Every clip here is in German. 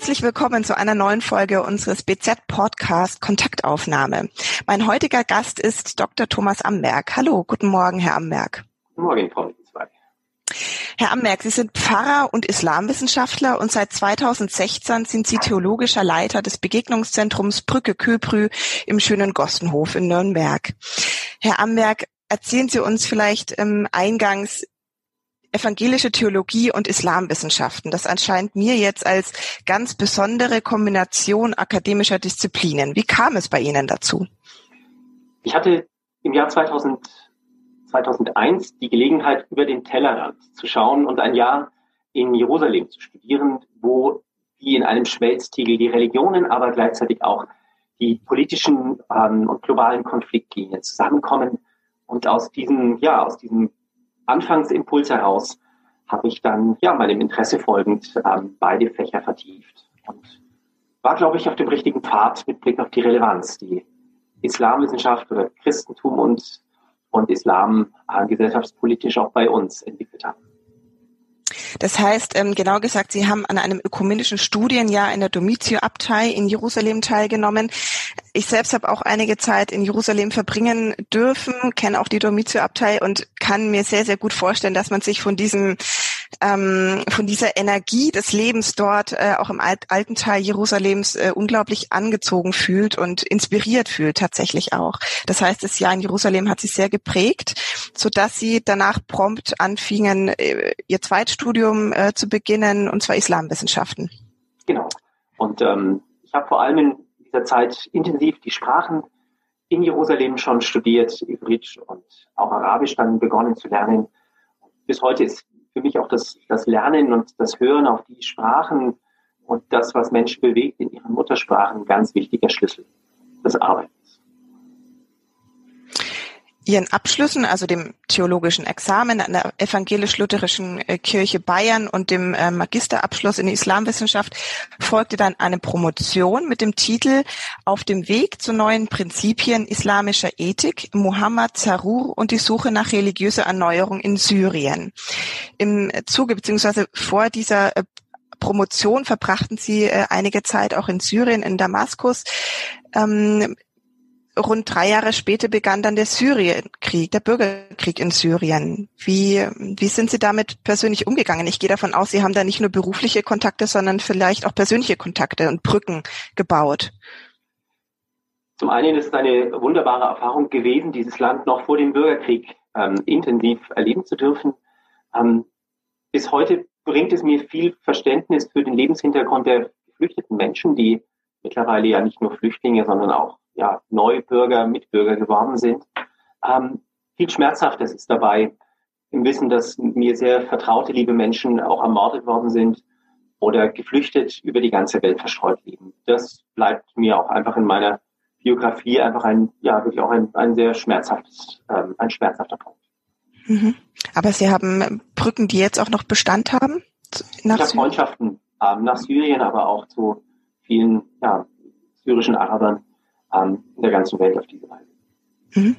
Herzlich willkommen zu einer neuen Folge unseres BZ-Podcast Kontaktaufnahme. Mein heutiger Gast ist Dr. Thomas Amberg. Hallo, guten Morgen, Herr Amberg. Guten Morgen, Frau Litzweig. Herr Amberg, Sie sind Pfarrer und Islamwissenschaftler und seit 2016 sind Sie theologischer Leiter des Begegnungszentrums Brücke Köprü im schönen Gossenhof in Nürnberg. Herr Amberg, erzählen Sie uns vielleicht ähm, eingangs, evangelische Theologie und Islamwissenschaften. Das erscheint mir jetzt als ganz besondere Kombination akademischer Disziplinen. Wie kam es bei Ihnen dazu? Ich hatte im Jahr 2000, 2001 die Gelegenheit, über den Tellerrand zu schauen und ein Jahr in Jerusalem zu studieren, wo wie in einem Schmelztiegel die Religionen, aber gleichzeitig auch die politischen ähm, und globalen Konfliktlinien zusammenkommen. Und aus diesem, ja, aus diesem Anfangsimpuls heraus habe ich dann ja meinem Interesse folgend ähm, beide Fächer vertieft und war, glaube ich, auf dem richtigen Pfad mit Blick auf die Relevanz, die Islamwissenschaft oder Christentum und, und Islam äh, gesellschaftspolitisch auch bei uns entwickelt haben. Das heißt, ähm, genau gesagt, Sie haben an einem ökumenischen Studienjahr in der Domitio-Abtei in Jerusalem teilgenommen. Ich selbst habe auch einige Zeit in Jerusalem verbringen dürfen, kenne auch die Domitio-Abtei und kann mir sehr, sehr gut vorstellen, dass man sich von diesem ähm, von dieser Energie des Lebens dort äh, auch im alt, alten Teil Jerusalems äh, unglaublich angezogen fühlt und inspiriert fühlt tatsächlich auch. Das heißt, das Jahr in Jerusalem hat sie sehr geprägt, so dass sie danach prompt anfingen, äh, ihr Zweitstudium äh, zu beginnen, und zwar Islamwissenschaften. Genau. Und ähm, ich habe vor allem in dieser Zeit intensiv die Sprachen in Jerusalem schon studiert, Ivrit und auch Arabisch dann begonnen zu lernen. Bis heute ist für mich auch das, das Lernen und das Hören auf die Sprachen und das, was Menschen bewegt in ihren Muttersprachen, ein ganz wichtiger Schlüssel des Arbeitens. Ihren Abschlüssen, also dem theologischen Examen an der evangelisch-lutherischen äh, Kirche Bayern und dem äh, Magisterabschluss in Islamwissenschaft, folgte dann eine Promotion mit dem Titel Auf dem Weg zu neuen Prinzipien islamischer Ethik, Muhammad Zarur und die Suche nach religiöser Erneuerung in Syrien. Im Zuge bzw. vor dieser äh, Promotion verbrachten sie einige Zeit auch in Syrien, in Damaskus. Ähm, rund drei Jahre später begann dann der Syrienkrieg, der Bürgerkrieg in Syrien. Wie, wie sind Sie damit persönlich umgegangen? Ich gehe davon aus, Sie haben da nicht nur berufliche Kontakte, sondern vielleicht auch persönliche Kontakte und Brücken gebaut. Zum einen ist es eine wunderbare Erfahrung gewesen, dieses Land noch vor dem Bürgerkrieg ähm, intensiv erleben zu dürfen. Ähm, bis heute bringt es mir viel Verständnis für den Lebenshintergrund der geflüchteten Menschen, die mittlerweile ja nicht nur Flüchtlinge, sondern auch ja, Neubürger, Mitbürger geworden sind. Ähm, viel Schmerzhaftes ist dabei im Wissen, dass mir sehr vertraute, liebe Menschen auch ermordet worden sind oder geflüchtet über die ganze Welt verstreut leben. Das bleibt mir auch einfach in meiner Biografie einfach ein, ja, wirklich auch ein, ein sehr schmerzhaftes, ähm, ein schmerzhafter Punkt. Mhm. Aber Sie haben Brücken, die jetzt auch noch Bestand haben? Nach ich habe Freundschaften ähm, nach Syrien, aber auch zu vielen ja, syrischen Arabern, ähm, in der ganzen Welt auf diese Weise. Mhm.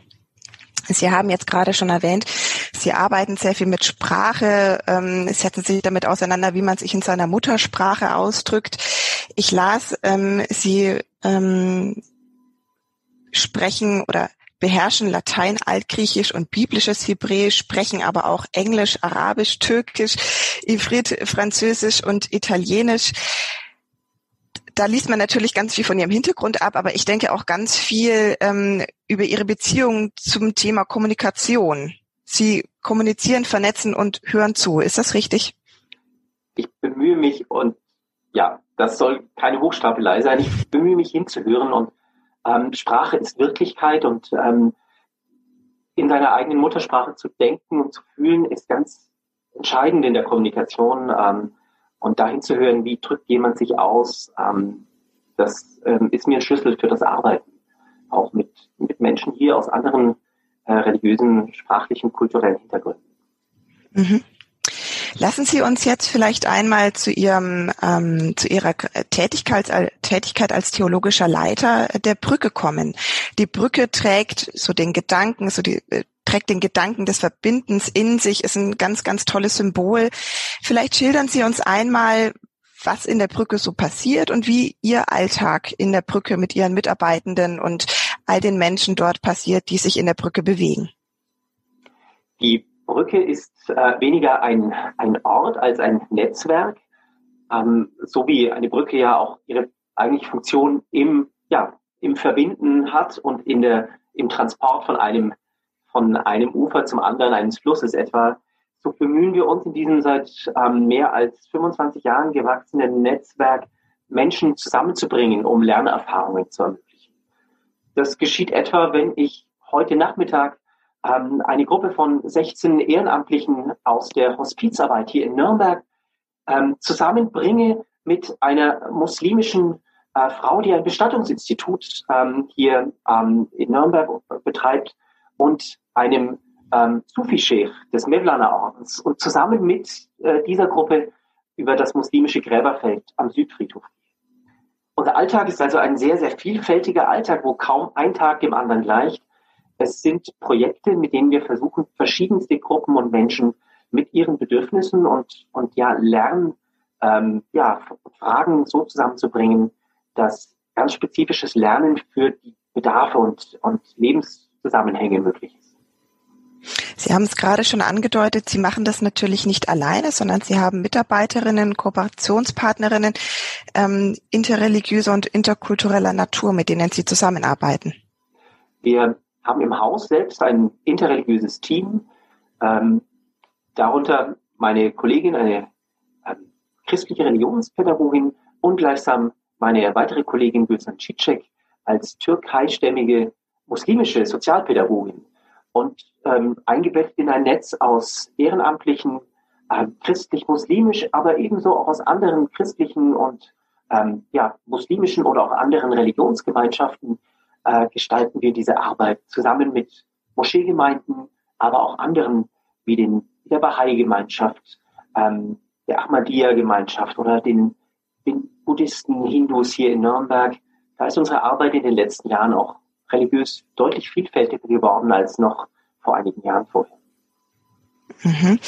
Sie haben jetzt gerade schon erwähnt, Sie arbeiten sehr viel mit Sprache. Ähm, setzen sich damit auseinander, wie man sich in seiner Muttersprache ausdrückt. Ich las, ähm, Sie ähm, sprechen oder beherrschen Latein, Altgriechisch und biblisches Hebräisch, sprechen aber auch Englisch, Arabisch, Türkisch, Ivrit, Französisch und Italienisch da liest man natürlich ganz viel von ihrem Hintergrund ab, aber ich denke auch ganz viel ähm, über ihre Beziehung zum Thema Kommunikation. Sie kommunizieren, vernetzen und hören zu. Ist das richtig? Ich bemühe mich und ja, das soll keine Hochstapelei sein. Ich bemühe mich hinzuhören und ähm, Sprache ist Wirklichkeit und ähm, in seiner eigenen Muttersprache zu denken und zu fühlen ist ganz entscheidend in der Kommunikation. Ähm, und dahin zu hören, wie drückt jemand sich aus, ähm, das ähm, ist mir ein Schlüssel für das Arbeiten. Auch mit, mit Menschen hier aus anderen äh, religiösen, sprachlichen, kulturellen Hintergründen. Mhm. Lassen Sie uns jetzt vielleicht einmal zu Ihrem ähm, zu Ihrer Tätigkeit, Tätigkeit als theologischer Leiter der Brücke kommen. Die Brücke trägt so den Gedanken, so die äh, trägt den Gedanken des Verbindens in sich, ist ein ganz, ganz tolles Symbol. Vielleicht schildern Sie uns einmal, was in der Brücke so passiert und wie Ihr Alltag in der Brücke mit Ihren Mitarbeitenden und all den Menschen dort passiert, die sich in der Brücke bewegen. Die Brücke ist äh, weniger ein, ein Ort als ein Netzwerk, ähm, so wie eine Brücke ja auch ihre eigentliche Funktion im, ja, im Verbinden hat und in der, im Transport von einem, von einem Ufer zum anderen eines Flusses etwa. So bemühen wir uns in diesem seit ähm, mehr als 25 Jahren gewachsenen Netzwerk, Menschen zusammenzubringen, um Lernerfahrungen zu ermöglichen. Das geschieht etwa, wenn ich heute Nachmittag ähm, eine Gruppe von 16 Ehrenamtlichen aus der Hospizarbeit hier in Nürnberg ähm, zusammenbringe mit einer muslimischen äh, Frau, die ein Bestattungsinstitut ähm, hier ähm, in Nürnberg betreibt und einem ähm, Sufi-Sheikh des Mevlana-Ordens und zusammen mit äh, dieser Gruppe über das muslimische Gräberfeld am Südfriedhof. Unser Alltag ist also ein sehr, sehr vielfältiger Alltag, wo kaum ein Tag dem anderen gleicht. Es sind Projekte, mit denen wir versuchen, verschiedenste Gruppen und Menschen mit ihren Bedürfnissen und, und ja, Lernen, ähm, ja, Fragen so zusammenzubringen, dass ganz spezifisches Lernen für die Bedarfe und, und Lebenszusammenhänge möglich ist. Sie haben es gerade schon angedeutet, Sie machen das natürlich nicht alleine, sondern Sie haben Mitarbeiterinnen, Kooperationspartnerinnen ähm, interreligiöser und interkultureller Natur, mit denen Sie zusammenarbeiten. Wir haben im Haus selbst ein interreligiöses Team, ähm, darunter meine Kollegin, eine ähm, christliche Religionspädagogin und gleichsam meine weitere Kollegin Gülsan Cicek als türkeistämmige muslimische Sozialpädagogin und ähm, eingebettet in ein Netz aus ehrenamtlichen, äh, christlich-muslimisch, aber ebenso auch aus anderen christlichen und ähm, ja, muslimischen oder auch anderen Religionsgemeinschaften äh, gestalten wir diese Arbeit zusammen mit Moscheegemeinden, aber auch anderen wie den, der Bahai-Gemeinschaft, ähm, der Ahmadiyya-Gemeinschaft oder den, den Buddhisten, Hindus hier in Nürnberg. Da ist unsere Arbeit in den letzten Jahren auch religiös deutlich vielfältiger geworden als noch vor einigen Jahren vorher. Mhm.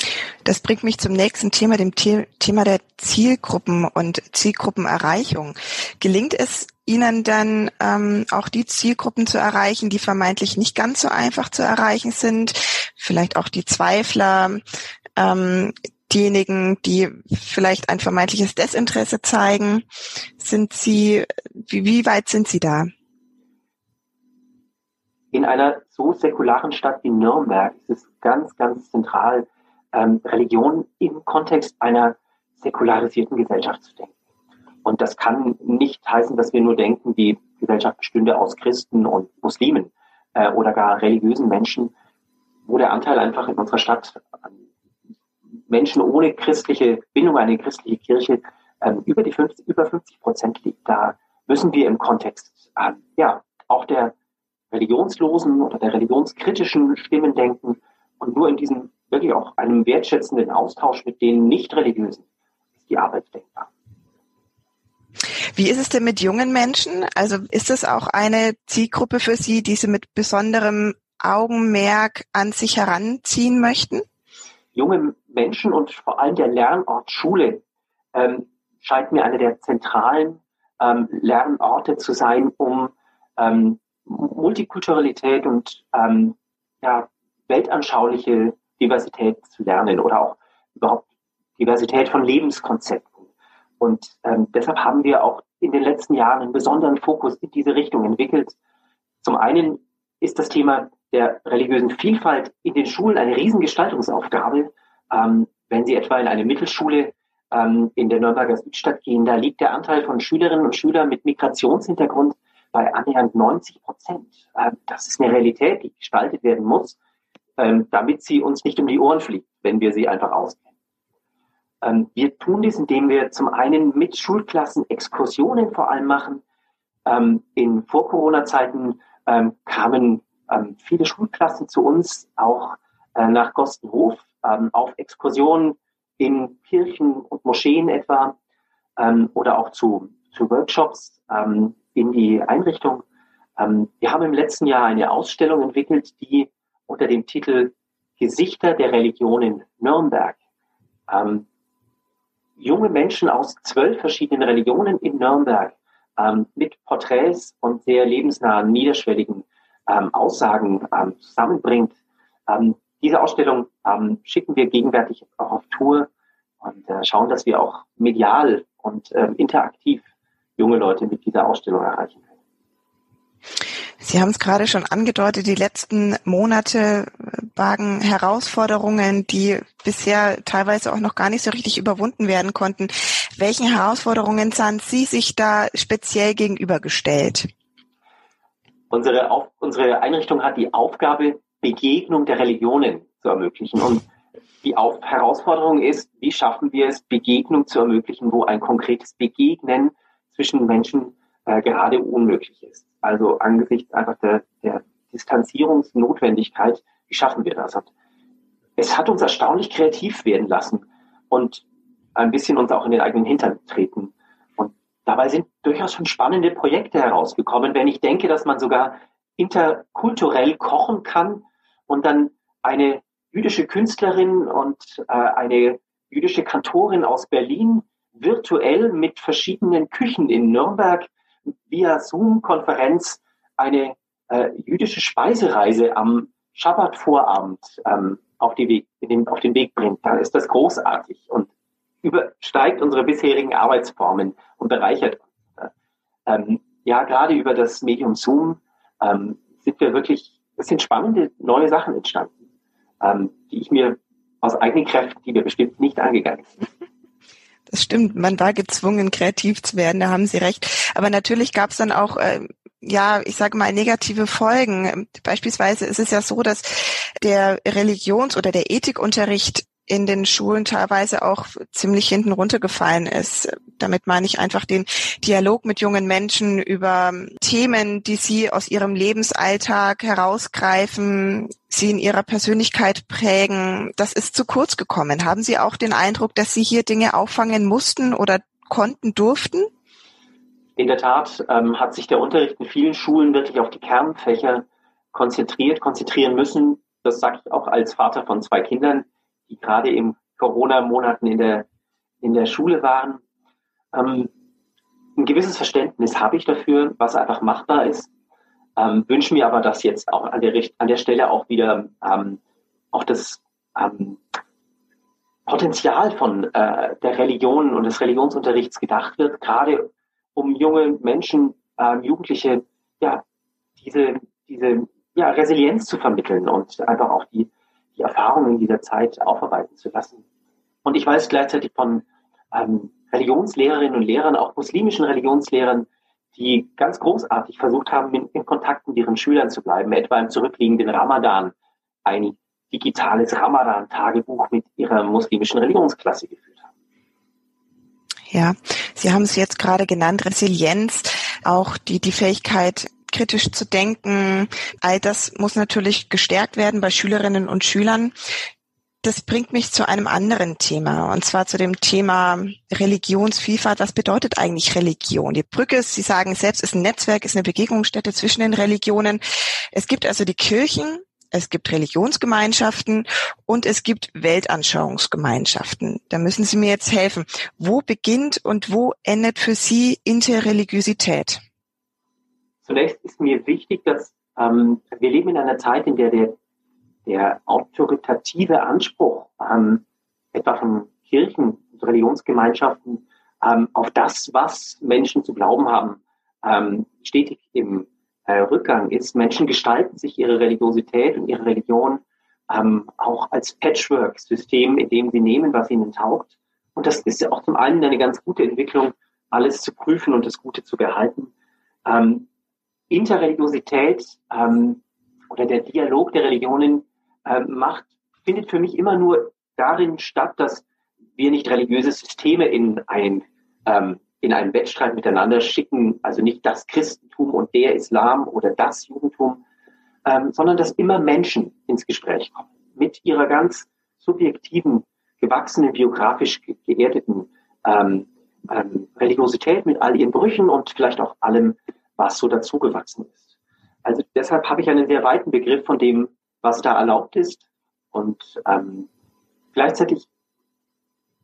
Das bringt mich zum nächsten Thema, dem Thema der Zielgruppen und Zielgruppenerreichung. Gelingt es Ihnen dann ähm, auch die Zielgruppen zu erreichen, die vermeintlich nicht ganz so einfach zu erreichen sind? Vielleicht auch die Zweifler, ähm, diejenigen, die vielleicht ein vermeintliches Desinteresse zeigen. Sind Sie, wie, wie weit sind Sie da? In einer so säkularen Stadt wie Nürnberg ist es ganz, ganz zentral, ähm, Religion im Kontext einer säkularisierten Gesellschaft zu denken. Und das kann nicht heißen, dass wir nur denken, die Gesellschaft bestünde aus Christen und Muslimen äh, oder gar religiösen Menschen, wo der Anteil einfach in unserer Stadt an Menschen ohne christliche Bindung, eine christliche Kirche ähm, über die 50, über 50 Prozent liegt. Da müssen wir im Kontext äh, ja auch der religionslosen oder der religionskritischen Stimmen denken und nur in diesem wirklich auch einem wertschätzenden Austausch mit den Nicht-Religiösen ist die Arbeit denkbar. Wie ist es denn mit jungen Menschen? Also ist es auch eine Zielgruppe für Sie, die Sie mit besonderem Augenmerk an sich heranziehen möchten? Junge Menschen und vor allem der Lernort Schule ähm, scheint mir eine der zentralen ähm, Lernorte zu sein, um ähm, Multikulturalität und ähm, ja, weltanschauliche Diversität zu lernen oder auch überhaupt Diversität von Lebenskonzepten. Und ähm, deshalb haben wir auch in den letzten Jahren einen besonderen Fokus in diese Richtung entwickelt. Zum einen ist das Thema der religiösen Vielfalt in den Schulen eine Riesengestaltungsaufgabe. Ähm, wenn Sie etwa in eine Mittelschule ähm, in der Nürnberger Südstadt gehen, da liegt der Anteil von Schülerinnen und Schülern mit Migrationshintergrund bei annähernd 90 Prozent. Ähm, das ist eine Realität, die gestaltet werden muss, ähm, damit sie uns nicht um die Ohren fliegt, wenn wir sie einfach auskennen. Ähm, wir tun dies, indem wir zum einen mit Schulklassen Exkursionen vor allem machen. in Vor-Corona-Zeiten kamen viele Schulklassen zu uns, auch äh, nach Gostenhof, auf Exkursionen in Kirchen und Moscheen etwa oder auch zu, zu Workshops in die Einrichtung. Ähm, wir haben im letzten Jahr eine Ausstellung entwickelt, die unter dem Titel Gesichter der Religion in Nürnberg ähm, junge Menschen aus zwölf verschiedenen Religionen in Nürnberg ähm, mit Porträts und sehr lebensnahen, niederschwelligen ähm, Aussagen ähm, zusammenbringt. Ähm, diese Ausstellung schicken wir gegenwärtig auch auf Tour und äh, schauen, dass wir auch medial und interaktiv junge Leute mit dieser Ausstellung erreichen können. Sie haben es gerade schon angedeutet, die letzten Monate bargen Herausforderungen, die bisher teilweise auch noch gar nicht so richtig überwunden werden konnten. Welchen Herausforderungen sahen Sie sich da speziell gegenübergestellt? Unsere, auf, unsere Einrichtung hat die Aufgabe, Begegnung der Religionen zu ermöglichen. Und die auf Herausforderung ist, wie schaffen wir es, Begegnung zu ermöglichen, wo ein konkretes Begegnen zwischen Menschen äh, gerade unmöglich ist. Also angesichts einfach der, der Distanzierungsnotwendigkeit, wie schaffen wir das? Es hat uns erstaunlich kreativ werden lassen und ein bisschen uns auch in den eigenen Hintern treten. Und dabei sind durchaus schon spannende Projekte herausgekommen, wenn ich denke, dass man sogar interkulturell kochen kann und dann eine jüdische Künstlerin und äh, eine jüdische Kantorin aus Berlin virtuell mit verschiedenen Küchen in Nürnberg via Zoom-Konferenz eine äh, jüdische Speisereise am Schabbat-Vorabend ähm, auf, die den, auf den Weg bringt, dann ist das großartig und übersteigt unsere bisherigen Arbeitsformen und bereichert uns. Ähm, ja, gerade über das Medium Zoom ähm, sind wir wirklich, es sind spannende neue Sachen entstanden, ähm, die ich mir aus eigenen Kräften, die wir bestimmt nicht angegangen sind. Das stimmt, man war gezwungen, kreativ zu werden, da haben Sie recht. Aber natürlich gab es dann auch, äh, ja, ich sage mal, negative Folgen. Beispielsweise ist es ja so, dass der Religions- oder der Ethikunterricht in den Schulen teilweise auch ziemlich hinten runtergefallen ist. Damit meine ich einfach den Dialog mit jungen Menschen über Themen, die sie aus ihrem Lebensalltag herausgreifen, sie in ihrer Persönlichkeit prägen. Das ist zu kurz gekommen. Haben Sie auch den Eindruck, dass Sie hier Dinge auffangen mussten oder konnten, durften? In der Tat ähm, hat sich der Unterricht in vielen Schulen wirklich auf die Kernfächer konzentriert, konzentrieren müssen. Das sage ich auch als Vater von zwei Kindern die gerade in Corona-Monaten in der, in der Schule waren. Ähm, ein gewisses Verständnis habe ich dafür, was einfach machbar ist. Ähm, wünsche mir aber, dass jetzt auch an der, an der Stelle auch wieder ähm, auch das ähm, Potenzial von äh, der Religion und des Religionsunterrichts gedacht wird, gerade um junge Menschen, ähm, Jugendliche, ja, diese, diese ja, Resilienz zu vermitteln und einfach auch die, die Erfahrungen dieser Zeit aufarbeiten zu lassen. Und ich weiß gleichzeitig von ähm, Religionslehrerinnen und Lehrern, auch muslimischen Religionslehrern, die ganz großartig versucht haben, in, in Kontakt mit ihren Schülern zu bleiben, etwa im zurückliegenden Ramadan ein digitales Ramadan-Tagebuch mit ihrer muslimischen Religionsklasse geführt haben. Ja, Sie haben es jetzt gerade genannt, Resilienz, auch die, die Fähigkeit, kritisch zu denken. All das muss natürlich gestärkt werden bei Schülerinnen und Schülern. Das bringt mich zu einem anderen Thema, und zwar zu dem Thema Religionsvielfalt. Was bedeutet eigentlich Religion? Die Brücke, Sie sagen selbst, ist ein Netzwerk, ist eine Begegnungsstätte zwischen den Religionen. Es gibt also die Kirchen, es gibt Religionsgemeinschaften und es gibt Weltanschauungsgemeinschaften. Da müssen Sie mir jetzt helfen. Wo beginnt und wo endet für Sie Interreligiosität? Zunächst ist mir wichtig, dass ähm, wir leben in einer Zeit, in der der, der autoritative Anspruch ähm, etwa von Kirchen und Religionsgemeinschaften ähm, auf das, was Menschen zu glauben haben, ähm, stetig im äh, Rückgang ist. Menschen gestalten sich ihre Religiosität und ihre Religion ähm, auch als Patchwork-System, in dem sie nehmen, was ihnen taugt. Und das ist ja auch zum einen eine ganz gute Entwicklung, alles zu prüfen und das Gute zu behalten. Ähm, Interreligiosität ähm, oder der Dialog der Religionen ähm, macht, findet für mich immer nur darin statt, dass wir nicht religiöse Systeme in ein ähm, in einen Wettstreit miteinander schicken, also nicht das Christentum und der Islam oder das Judentum, ähm, sondern dass immer Menschen ins Gespräch kommen. Mit ihrer ganz subjektiven, gewachsenen, biografisch geerdeten ähm, ähm, Religiosität, mit all ihren Brüchen und vielleicht auch allem, was so dazugewachsen ist. Also deshalb habe ich einen sehr weiten Begriff von dem, was da erlaubt ist. Und ähm, gleichzeitig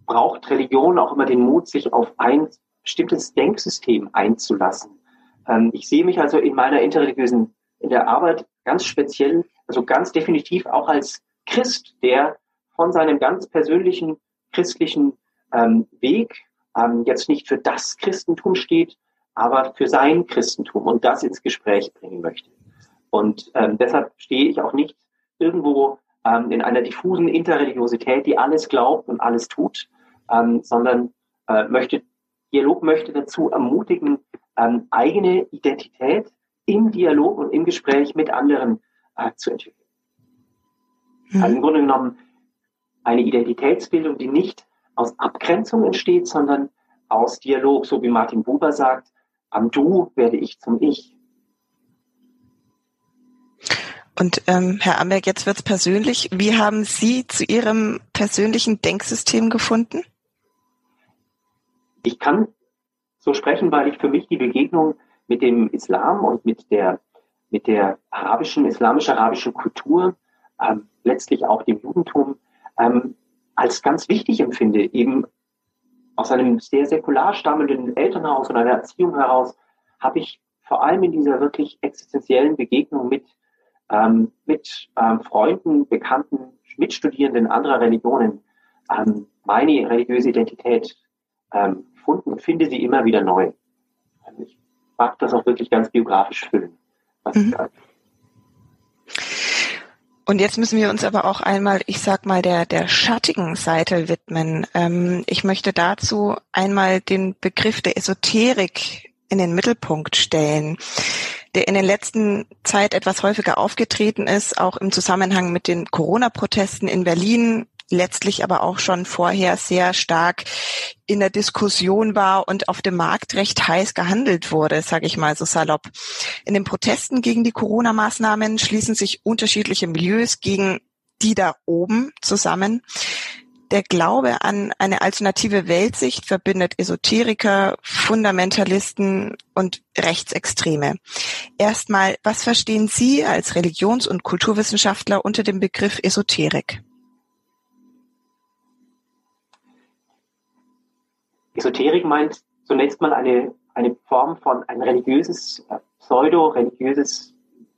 braucht Religion auch immer den Mut, sich auf ein bestimmtes Denksystem einzulassen. Ähm, ich sehe mich also in meiner interreligiösen in der Arbeit ganz speziell, also ganz definitiv auch als Christ, der von seinem ganz persönlichen christlichen ähm, Weg ähm, jetzt nicht für das Christentum steht, aber für sein Christentum und das ins Gespräch bringen möchte. Und ähm, deshalb stehe ich auch nicht irgendwo ähm, in einer diffusen Interreligiosität, die alles glaubt und alles tut, ähm, sondern äh, möchte, Dialog möchte dazu ermutigen, ähm, eigene Identität im Dialog und im Gespräch mit anderen äh, zu entwickeln. Mhm. Also im Grunde genommen eine Identitätsbildung, die nicht aus Abgrenzung entsteht, sondern aus Dialog, so wie Martin Buber sagt, am Du werde ich zum Ich. Und ähm, Herr Amberg, jetzt wird's persönlich. Wie haben Sie zu Ihrem persönlichen Denksystem gefunden? Ich kann so sprechen, weil ich für mich die Begegnung mit dem Islam und mit der, mit der arabischen, islamisch-arabischen Kultur, ähm, letztlich auch dem Judentum, ähm, als ganz wichtig empfinde, eben aus einem sehr säkular stammenden Elternhaus und einer Erziehung heraus, habe ich vor allem in dieser wirklich existenziellen Begegnung mit ähm, mit ähm, Freunden, Bekannten, Mitstudierenden anderer Religionen ähm, meine religiöse Identität ähm, gefunden und finde sie immer wieder neu. Also ich mag das auch wirklich ganz biografisch füllen. Mhm. Und jetzt müssen wir uns aber auch einmal, ich sag mal, der, der schattigen Seite widmen. Ähm, ich möchte dazu einmal den Begriff der Esoterik in den Mittelpunkt stellen der in den letzten Zeit etwas häufiger aufgetreten ist, auch im Zusammenhang mit den Corona-Protesten in Berlin, letztlich aber auch schon vorher sehr stark in der Diskussion war und auf dem Markt recht heiß gehandelt wurde, sage ich mal so salopp. In den Protesten gegen die Corona-Maßnahmen schließen sich unterschiedliche Milieus gegen die da oben zusammen. Der Glaube an eine alternative Weltsicht verbindet Esoteriker, Fundamentalisten und Rechtsextreme. Erstmal, was verstehen Sie als Religions- und Kulturwissenschaftler unter dem Begriff Esoterik? Esoterik meint zunächst mal eine, eine Form von ein religiöses, äh, pseudo-religiöses,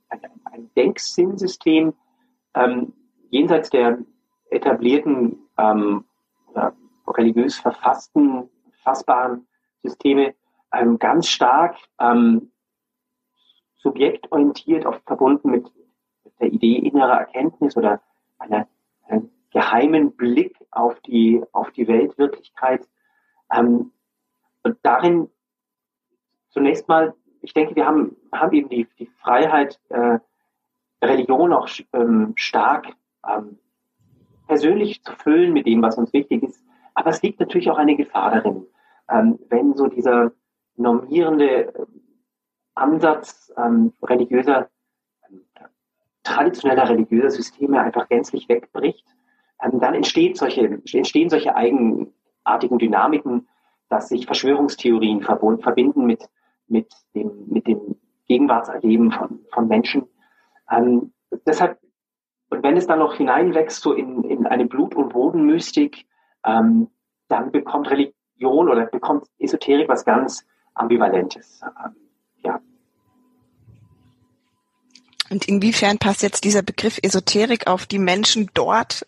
ein, Denksinsystem ähm, jenseits der etablierten ähm, religiös verfassten, fassbaren Systeme ähm, ganz stark ähm, subjektorientiert, oft verbunden mit, der Idee innerer Erkenntnis oder einer, einer geheimen Blick auf die, auf die Weltwirklichkeit. Ähm, und darin zunächst mal, ich denke, wir haben, haben eben die, die Freiheit, äh, Religion auch ähm, stark ähm, persönlich zu füllen mit dem, was uns wichtig ist. Aber es liegt natürlich auch eine Gefahr darin, ähm, wenn so dieser normierende äh, Ansatz ähm, religiöser, traditioneller religiöser Systeme einfach gänzlich wegbricht, ähm, dann entsteht solche, entstehen solche eigenartigen Dynamiken, dass sich Verschwörungstheorien verbund, verbinden mit, mit, dem, mit dem Gegenwartserleben von, von Menschen. Ähm, deshalb und wenn es dann noch hineinwächst so in, in eine Blut- und Bodenmystik, ähm, dann bekommt Religion oder bekommt Esoterik was ganz Ambivalentes. Ähm, ja. Und inwiefern passt jetzt dieser Begriff Esoterik auf die Menschen dort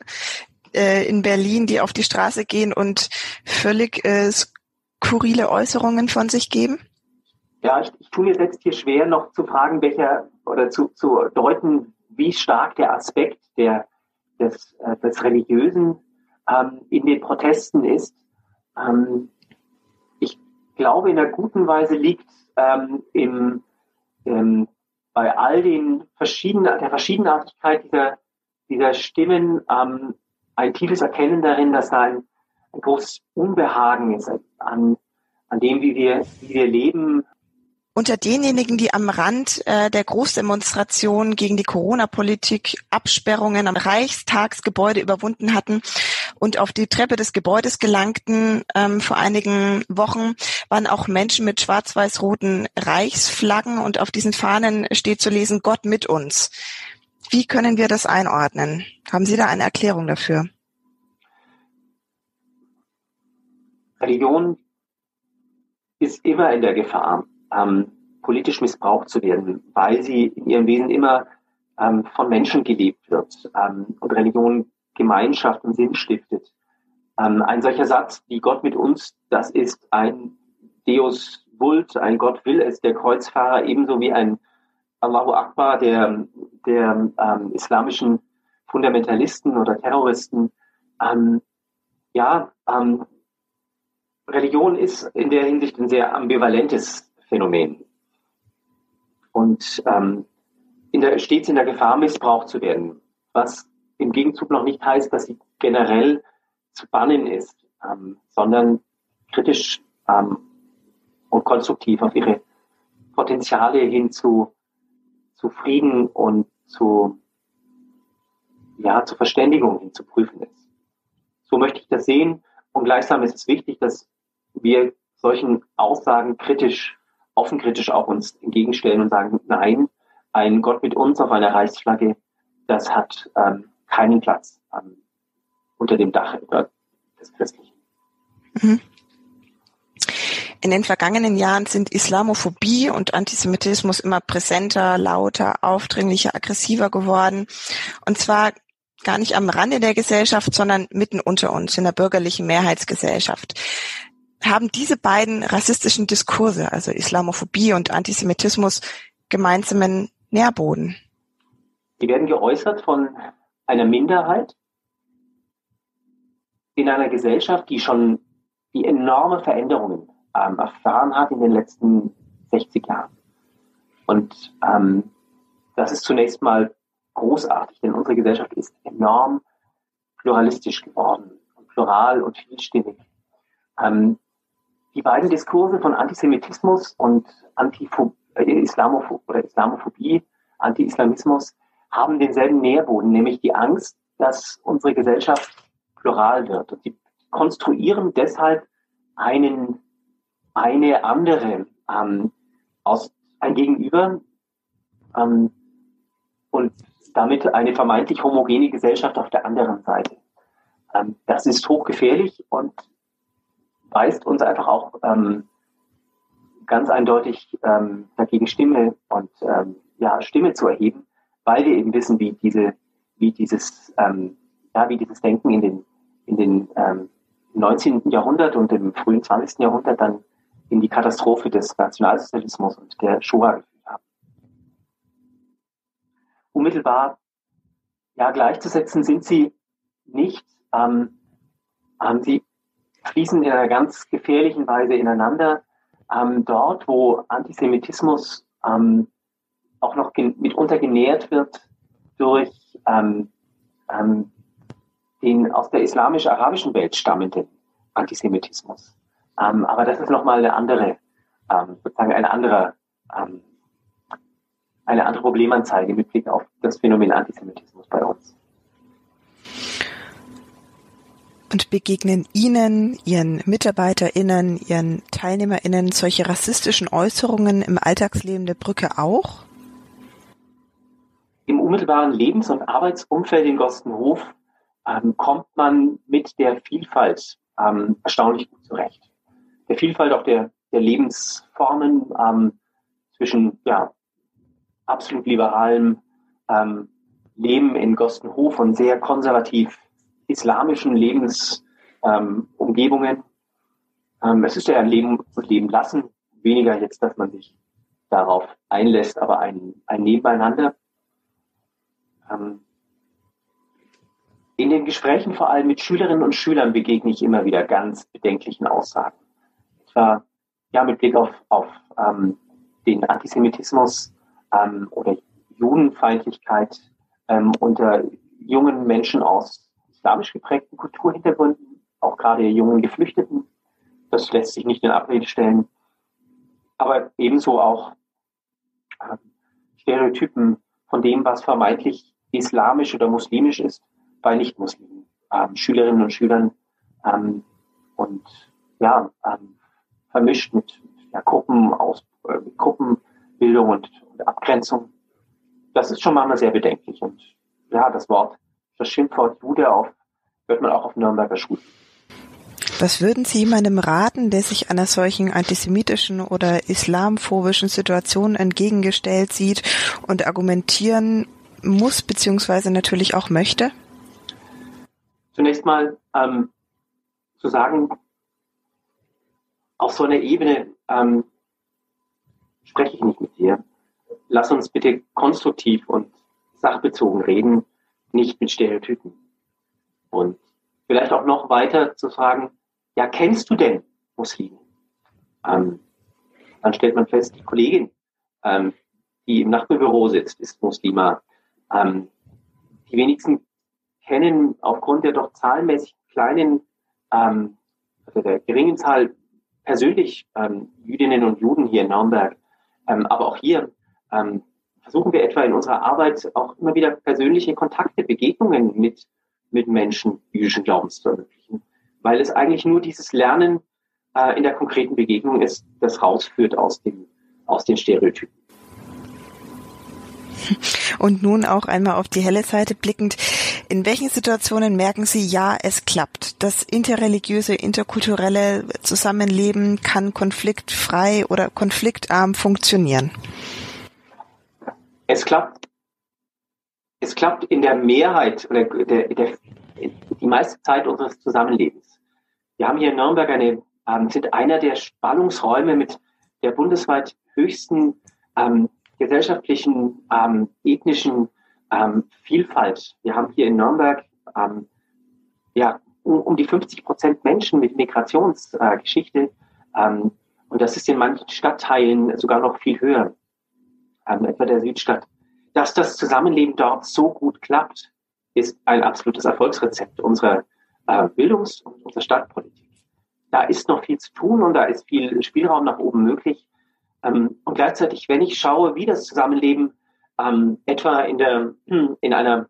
äh, in Berlin, die auf die Straße gehen und völlig äh, skurrile Äußerungen von sich geben? Ja, ich, ich tue mir jetzt hier schwer, noch zu fragen, welcher oder zu, zu deuten, wie stark der Aspekt der, des, äh, des Religiösen ähm, in den Protesten ist. Ähm, ich glaube, in einer guten Weise liegt ähm, im, ähm, bei all den verschiedenen, der Verschiedenartigkeit dieser, dieser Stimmen ähm, ein tiefes Erkennen darin, dass da ein, ein großes Unbehagen ist an, an dem, wie wir, wie wir leben, unter denjenigen, die am Rand äh, der Großdemonstration gegen die Corona-Politik Absperrungen am Reichstagsgebäude überwunden hatten und auf die Treppe des Gebäudes gelangten ähm, vor einigen Wochen, waren auch Menschen mit schwarz-weiß-roten Reichsflaggen und auf diesen Fahnen steht zu lesen, Gott mit uns. Wie können wir das einordnen? Haben Sie da eine Erklärung dafür? Religion ist immer in der Gefahr, ähm, politisch missbraucht zu werden, weil sie in ihrem Wesen immer ähm, von Menschen gelebt wird ähm, und Religion Gemeinschaft und Sinn stiftet. Ähm, ein solcher Satz wie Gott mit uns, das ist ein Deus Vult, ein Gott will es, der Kreuzfahrer, ebenso wie ein Allahu Akbar der, der ähm, islamischen Fundamentalisten oder Terroristen. Ähm, ja, ähm, Religion ist in der Hinsicht ein sehr ambivalentes Phänomen und ähm, in der, stets in der Gefahr, missbraucht zu werden, was im Gegenzug noch nicht heißt, dass sie generell zu bannen ist, ähm, sondern kritisch ähm, und konstruktiv auf ihre Potenziale hin zu, zu Frieden und zu, ja, zur Verständigung hin zu prüfen ist. So möchte ich das sehen und gleichsam ist es wichtig, dass wir solchen Aussagen kritisch, offen kritisch auch uns entgegenstellen und sagen, nein, ein Gott mit uns auf einer Reichsflagge, das hat ähm, keinen Platz ähm, unter dem Dach des Christlichen. Mhm. In den vergangenen Jahren sind Islamophobie und Antisemitismus immer präsenter, lauter, aufdringlicher, aggressiver geworden. Und zwar gar nicht am Rande der Gesellschaft, sondern mitten unter uns, in der bürgerlichen Mehrheitsgesellschaft haben diese beiden rassistischen Diskurse, also Islamophobie und Antisemitismus, gemeinsamen Nährboden? Die werden geäußert von einer Minderheit in einer Gesellschaft, die schon die enorme Veränderungen ähm, erfahren hat in den letzten 60 Jahren. Und ähm, das ist zunächst mal großartig, denn unsere Gesellschaft ist enorm pluralistisch geworden und plural und vielstimmig. Ähm, die beiden Diskurse von Antisemitismus und Antifo äh, Islamopho oder Islamophobie, Anti-Islamismus haben denselben Nährboden, nämlich die Angst, dass unsere Gesellschaft plural wird. Und sie konstruieren deshalb einen, eine andere ähm, aus ein Gegenüber ähm, und damit eine vermeintlich homogene Gesellschaft auf der anderen Seite. Ähm, das ist hochgefährlich und weist uns einfach auch ähm, ganz eindeutig ähm, dagegen Stimme und ähm, ja, Stimme zu erheben, weil wir eben wissen, wie diese, wie dieses, ähm, ja, wie dieses Denken in den, in den ähm, 19. Jahrhundert und im frühen 20. Jahrhundert dann in die Katastrophe des Nationalsozialismus und der Shoah geführt haben. Unmittelbar ja, gleichzusetzen sind sie nicht. Ähm, haben sie fließen in einer ganz gefährlichen Weise ineinander. Ähm, dort, wo Antisemitismus ähm, auch noch mitunter genährt wird durch ähm, ähm, den aus der islamisch-arabischen Welt stammenden Antisemitismus. Ähm, aber das ist nochmal eine andere, ähm, sozusagen eine andere, eine andere Problemanzeige mit Blick auf das Phänomen Antisemitismus bei uns. Und begegnen Ihnen, Ihren MitarbeiterInnen, Ihren TeilnehmerInnen solche rassistischen Äußerungen im Alltagsleben der Brücke auch? Im unmittelbaren Lebens- und Arbeitsumfeld in Gostenhof ähm, kommt man mit der Vielfalt ähm, erstaunlich gut zurecht. Der Vielfalt auch der, der Lebensformen ähm, zwischen ja, absolut liberalem ähm, Leben in Gostenhof und sehr konservativ islamischen Lebensumgebungen. Ähm, es ist ja ein Leben und Leben lassen, weniger jetzt, dass man sich darauf einlässt, aber ein, ein Nebeneinander. Ähm, in den Gesprächen vor allem mit Schülerinnen und Schülern begegne ich immer wieder ganz bedenklichen Aussagen. Etwa ja, mit Blick auf, auf ähm, den Antisemitismus ähm, oder Judenfeindlichkeit ähm, unter jungen Menschen aus islamisch geprägten Kulturhintergründen, auch gerade jungen Geflüchteten. Das lässt sich nicht in Abrede stellen. aber ebenso auch äh, Stereotypen von dem, was vermeintlich islamisch oder muslimisch ist, bei Nichtmuslimen, ähm, Schülerinnen und Schülern ähm, und ja, ähm, vermischt mit ja, Gruppen aus, äh, Gruppenbildung und, und Abgrenzung. Das ist schon manchmal sehr bedenklich. Und ja, das Wort, das Schimpfwort Jude auf, hört man auch auf Nürnberger Schulen. Was würden Sie jemandem raten, der sich einer solchen antisemitischen oder islamphobischen Situation entgegengestellt sieht und argumentieren muss, beziehungsweise natürlich auch möchte? Zunächst mal ähm, zu sagen, auf so einer Ebene ähm, spreche ich nicht mit dir. Lass uns bitte konstruktiv und sachbezogen reden, nicht mit Stereotypen. Und vielleicht auch noch weiter zu fragen, ja, kennst du denn Muslime? Ähm, dann stellt man fest, die Kollegin, ähm, die im Nachbarbüro sitzt, ist Muslima. Ähm, die wenigsten kennen aufgrund der doch zahlenmäßig kleinen, ähm, also der geringen Zahl persönlich ähm, Jüdinnen und Juden hier in Naumberg. Ähm, aber auch hier ähm, versuchen wir etwa in unserer Arbeit auch immer wieder persönliche Kontakte, Begegnungen mit, mit Menschen jüdischen Glaubens zu ermöglichen weil es eigentlich nur dieses Lernen äh, in der konkreten Begegnung ist, das rausführt aus, dem, aus den Stereotypen. Und nun auch einmal auf die helle Seite blickend. In welchen Situationen merken Sie, ja, es klappt? Das interreligiöse, interkulturelle Zusammenleben kann konfliktfrei oder konfliktarm funktionieren? Es klappt, es klappt in der Mehrheit oder der, der, die meiste Zeit unseres Zusammenlebens. Wir haben hier in Nürnberg eine, ähm, sind einer der Spannungsräume mit der bundesweit höchsten ähm, gesellschaftlichen, ähm, ethnischen ähm, Vielfalt. Wir haben hier in Nürnberg ähm, ja, um, um, die 50 Prozent Menschen mit Migrationsgeschichte. Äh, ähm, und das ist in manchen Stadtteilen sogar noch viel höher, ähm, etwa der Südstadt. Dass das Zusammenleben dort so gut klappt, ist ein absolutes Erfolgsrezept unserer äh, Bildungs- und unserer Stadtpolitik. Da ist noch viel zu tun und da ist viel Spielraum nach oben möglich. Ähm, und gleichzeitig, wenn ich schaue, wie das Zusammenleben ähm, etwa in der in einer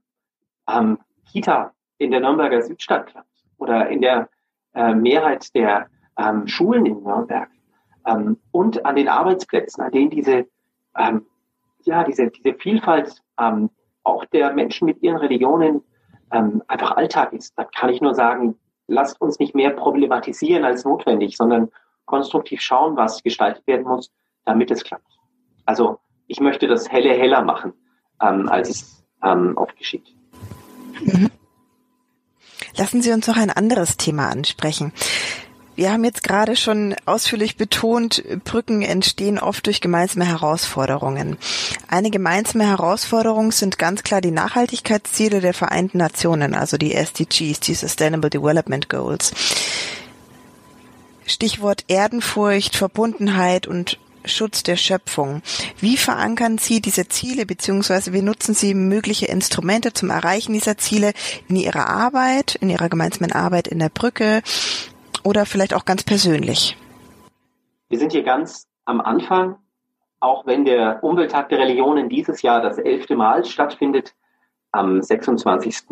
ähm, Kita in der Nürnberger Südstadt oder in der äh, Mehrheit der ähm, Schulen in Nürnberg ähm, und an den Arbeitsplätzen, an denen diese ähm, ja diese diese Vielfalt ähm, auch der Menschen mit ihren Religionen einfach Alltag ist, dann kann ich nur sagen, lasst uns nicht mehr problematisieren als notwendig, sondern konstruktiv schauen, was gestaltet werden muss, damit es klappt. Also ich möchte das helle heller machen, ähm, als es ähm, oft geschieht. Mhm. Lassen Sie uns noch ein anderes Thema ansprechen. Wir haben jetzt gerade schon ausführlich betont, Brücken entstehen oft durch gemeinsame Herausforderungen. Eine gemeinsame Herausforderung sind ganz klar die Nachhaltigkeitsziele der Vereinten Nationen, also die SDGs, die Sustainable Development Goals. Stichwort Erdenfurcht, Verbundenheit und Schutz der Schöpfung. Wie verankern Sie diese Ziele beziehungsweise wie nutzen Sie mögliche Instrumente zum Erreichen dieser Ziele in Ihrer Arbeit, in Ihrer gemeinsamen Arbeit in der Brücke, oder vielleicht auch ganz persönlich? Wir sind hier ganz am Anfang, auch wenn der Umwelttag der Religionen dieses Jahr das elfte Mal stattfindet, am 26.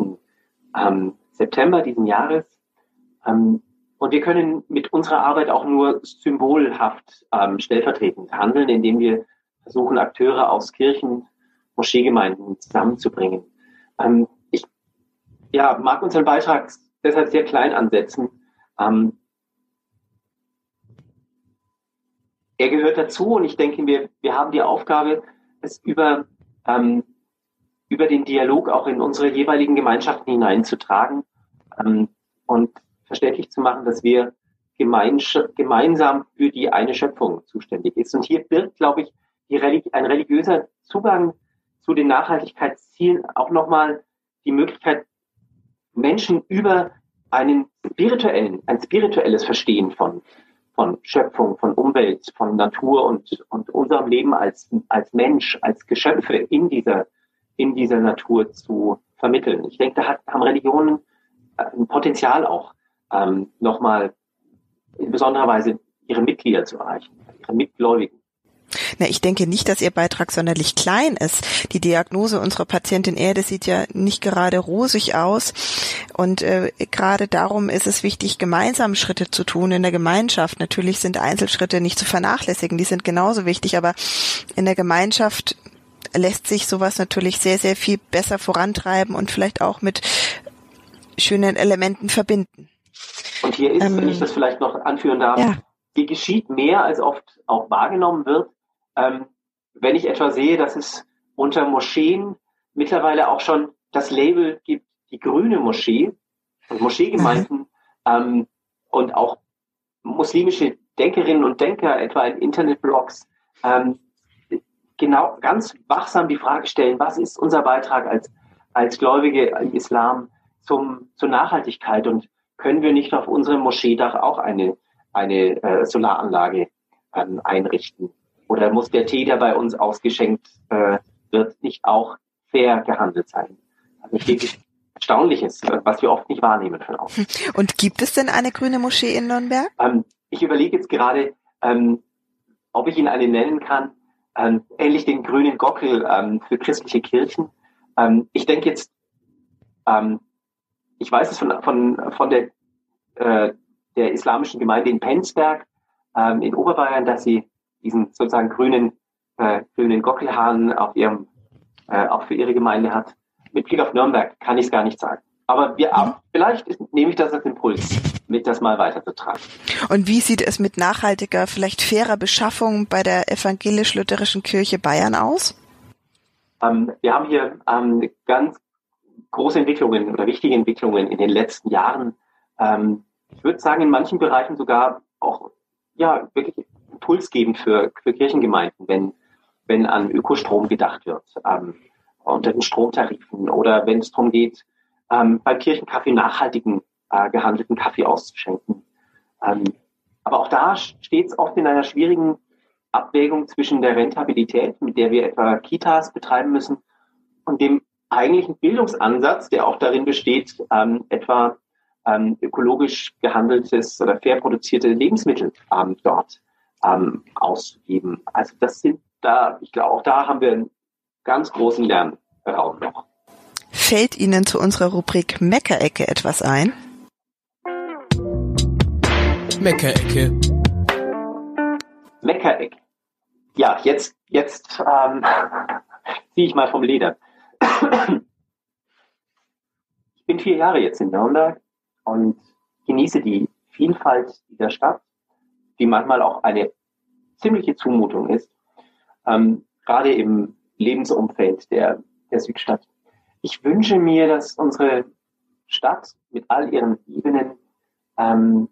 Ähm, September diesen Jahres. Und wir können mit unserer Arbeit auch nur symbolhaft ähm, stellvertretend handeln, indem wir versuchen, Akteure aus Kirchen, Moscheegemeinden zusammenzubringen. Ähm, ich ja, mag unseren Beitrag deshalb sehr klein ansetzen. Ähm, er gehört dazu und ich denke, wir, wir haben die Aufgabe, es über, ähm, über den Dialog auch in unsere jeweiligen Gemeinschaften hineinzutragen ähm, und verständlich zu machen, dass wir gemeinsam für die eine Schöpfung zuständig ist. Und hier birgt, glaube ich, Religi ein religiöser Zugang zu den Nachhaltigkeitszielen auch nochmal die Möglichkeit, Menschen über einen spirituellen, ein spirituelles Verstehen von von Schöpfung, von Umwelt, von Natur und, und unserem Leben als, als Mensch, als Geschöpfe in dieser, in dieser Natur zu vermitteln. Ich denke, da hat, haben Religionen äh, ein Potenzial auch, ähm, nochmal in besonderer Weise ihre Mitglieder zu erreichen, ihre Mitgläubigen. Na, ich denke nicht, dass Ihr Beitrag sonderlich klein ist. Die Diagnose unserer Patientin Erde sieht ja nicht gerade rosig aus. Und äh, gerade darum ist es wichtig, gemeinsam Schritte zu tun in der Gemeinschaft. Natürlich sind Einzelschritte nicht zu vernachlässigen, die sind genauso wichtig, aber in der Gemeinschaft lässt sich sowas natürlich sehr, sehr viel besser vorantreiben und vielleicht auch mit schönen Elementen verbinden. Und hier ist, ähm, wenn ich das vielleicht noch anführen darf, ja. hier geschieht mehr, als oft auch wahrgenommen wird. Ähm, wenn ich etwa sehe, dass es unter Moscheen mittlerweile auch schon das Label gibt, die grüne Moschee und Moscheegemeinden mhm. ähm, und auch muslimische Denkerinnen und Denker, etwa in Internetblogs, ähm, genau ganz wachsam die Frage stellen, was ist unser Beitrag als, als Gläubige im Islam zum, zur Nachhaltigkeit und können wir nicht auf unserem Moscheedach auch eine, eine äh, Solaranlage ähm, einrichten? Oder muss der Tee, der bei uns ausgeschenkt äh, wird, nicht auch fair gehandelt sein? Also wirklich Erstaunliches, was wir oft nicht wahrnehmen von außen. Und gibt es denn eine grüne Moschee in Nürnberg? Ähm, ich überlege jetzt gerade, ähm, ob ich Ihnen eine nennen kann, ähm, ähnlich den grünen Gockel ähm, für christliche Kirchen. Ähm, ich denke jetzt, ähm, ich weiß es von, von, von der, äh, der islamischen Gemeinde in Penzberg ähm, in Oberbayern, dass sie diesen sozusagen grünen, äh, grünen Gockelhahn auf ihrem, äh, auch für ihre Gemeinde hat. Mit Blick auf Nürnberg kann ich es gar nicht sagen. Aber wir, mhm. vielleicht nehme ich das als Impuls mit, das mal weiterzutragen. Und wie sieht es mit nachhaltiger, vielleicht fairer Beschaffung bei der evangelisch-lutherischen Kirche Bayern aus? Ähm, wir haben hier ähm, ganz große Entwicklungen oder wichtige Entwicklungen in den letzten Jahren. Ähm, ich würde sagen, in manchen Bereichen sogar auch ja wirklich impulsgebend für, für Kirchengemeinden, wenn, wenn an Ökostrom gedacht wird, ähm, unter den Stromtarifen oder wenn es darum geht, ähm, beim Kirchenkaffee nachhaltigen äh, gehandelten Kaffee auszuschenken. Ähm, aber auch da steht es oft in einer schwierigen Abwägung zwischen der Rentabilität, mit der wir etwa Kitas betreiben müssen, und dem eigentlichen Bildungsansatz, der auch darin besteht, ähm, etwa ähm, ökologisch gehandeltes oder fair produzierte Lebensmittel ähm, dort ähm, auszugeben. Also das sind da, ich glaube, auch da haben wir einen ganz großen Lernraum noch. Fällt Ihnen zu unserer Rubrik Meckerecke etwas ein? Meckerecke. Meckerecke. Ja, jetzt, jetzt ähm, ziehe ich mal vom Leder. Ich bin vier Jahre jetzt in Nürnberg und genieße die Vielfalt dieser Stadt, die manchmal auch eine ziemliche Zumutung ist, ähm, gerade im Lebensumfeld der, der Südstadt. Ich wünsche mir, dass unsere Stadt mit all ihren Ebenen ähm,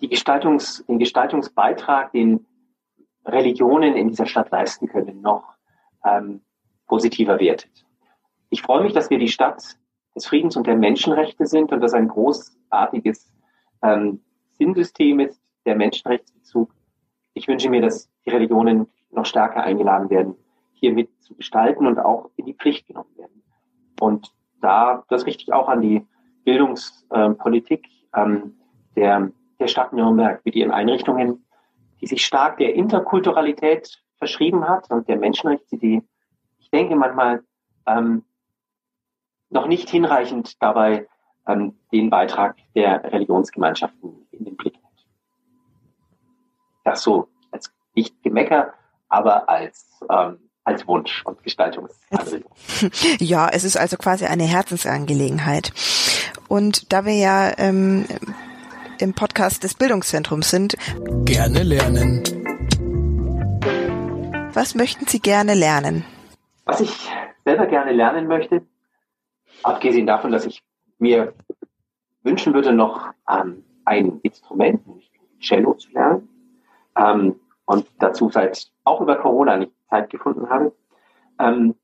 die Gestaltungs, den Gestaltungsbeitrag, den Religionen in dieser Stadt leisten können, noch ähm, positiver wertet. Ich freue mich, dass wir die Stadt des Friedens und der Menschenrechte sind und dass ein großartiges ähm, Sinnsystem ist, der Menschenrechtsbezug. Ich wünsche mir, dass die Religionen noch stärker eingeladen werden, hier mit zu gestalten und auch in die Pflicht genommen werden. Und da, das richte ich auch an die Bildungspolitik ähm, der, der Stadt Nürnberg mit ihren Einrichtungen, die sich stark der Interkulturalität verschrieben hat und der Menschenrechtsidee denke manchmal, ähm, noch nicht hinreichend dabei ähm, den Beitrag der Religionsgemeinschaften in den Blick nimmt. Das so als nicht Gemecker, aber als, ähm, als Wunsch und Gestaltungsanregung. Ja, es ist also quasi eine Herzensangelegenheit. Und da wir ja ähm, im Podcast des Bildungszentrums sind, gerne lernen. Was möchten Sie gerne lernen? Was ich selber gerne lernen möchte, abgesehen davon, dass ich mir wünschen würde, noch ähm, ein Instrument, nämlich Cello zu lernen, ähm, und dazu seit auch über Corona nicht Zeit gefunden habe. Ähm,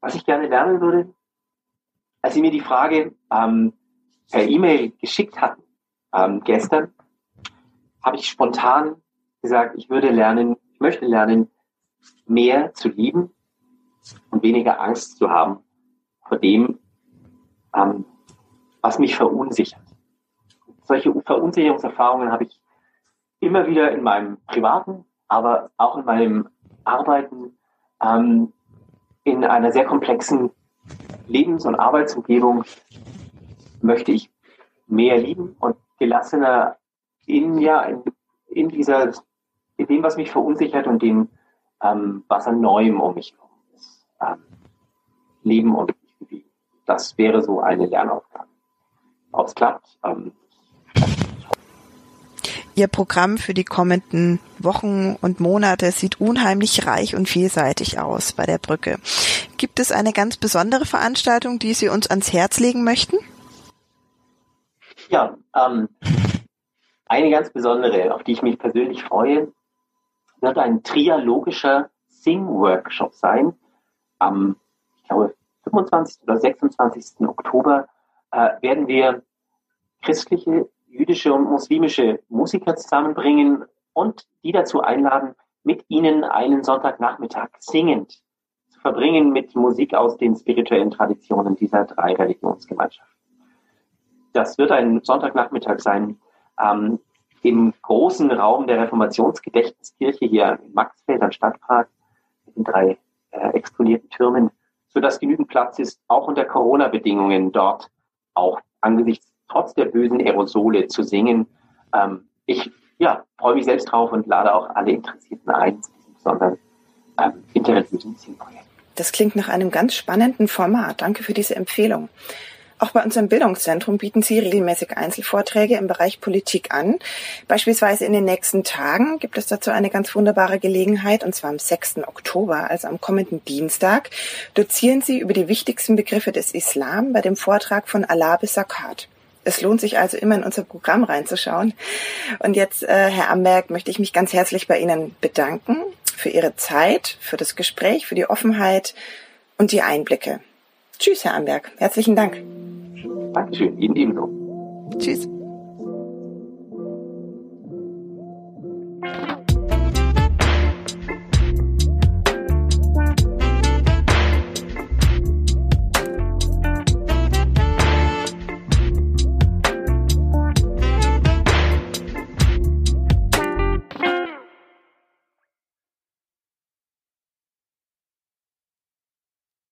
was ich gerne lernen würde, als Sie mir die Frage ähm, per E-Mail geschickt hatten, ähm, gestern, habe ich spontan gesagt, ich würde lernen, ich möchte lernen, mehr zu lieben und weniger Angst zu haben vor dem, ähm, was mich verunsichert. Solche Verunsicherungserfahrungen habe ich immer wieder in meinem privaten aber auch in meinem Arbeiten ähm, in einer sehr komplexen Lebens- und Arbeitsumgebung möchte ich mehr lieben und gelassener in, ja, in, in dieser, in dem, was mich verunsichert und dem, ähm, was an Neuem um mich ist. Ähm, leben und bewegen. Das wäre so eine Lernaufgabe. Ob es klappt, ähm, Ihr Programm für die kommenden Wochen und Monate sieht unheimlich reich und vielseitig aus bei der Brücke. Gibt es eine ganz besondere Veranstaltung, die Sie uns ans Herz legen möchten? Ja, ähm, eine ganz besondere, auf die ich mich persönlich freue, wird ein trialogischer Sing-Workshop sein. Am, ich glaube, 25. oder 26. Oktober äh, werden wir christliche jüdische und muslimische Musiker zusammenbringen und die dazu einladen, mit ihnen einen Sonntagnachmittag singend zu verbringen mit Musik aus den spirituellen Traditionen dieser drei Religionsgemeinschaften. Das wird ein Sonntagnachmittag sein ähm, im großen Raum der Reformationsgedächtniskirche hier in Maxfeld am Stadtpark mit den drei äh, exponierten Türmen, sodass genügend Platz ist, auch unter Corona-Bedingungen dort auch angesichts trotz der bösen Aerosole zu singen. Ähm, ich ja, freue mich selbst drauf und lade auch alle Interessierten ein besonderen ähm, interessiven Zielprojekt. Das klingt nach einem ganz spannenden Format. Danke für diese Empfehlung. Auch bei unserem Bildungszentrum bieten Sie regelmäßig Einzelvorträge im Bereich Politik an. Beispielsweise in den nächsten Tagen gibt es dazu eine ganz wunderbare Gelegenheit, und zwar am 6. Oktober, also am kommenden Dienstag, dozieren Sie über die wichtigsten Begriffe des Islam bei dem Vortrag von Alabe Sakat. Es lohnt sich also immer in unser Programm reinzuschauen. Und jetzt, äh, Herr Amberg, möchte ich mich ganz herzlich bei Ihnen bedanken für Ihre Zeit, für das Gespräch, für die Offenheit und die Einblicke. Tschüss, Herr Amberg. Herzlichen Dank. Dankeschön. Ihnen ebenso. Tschüss.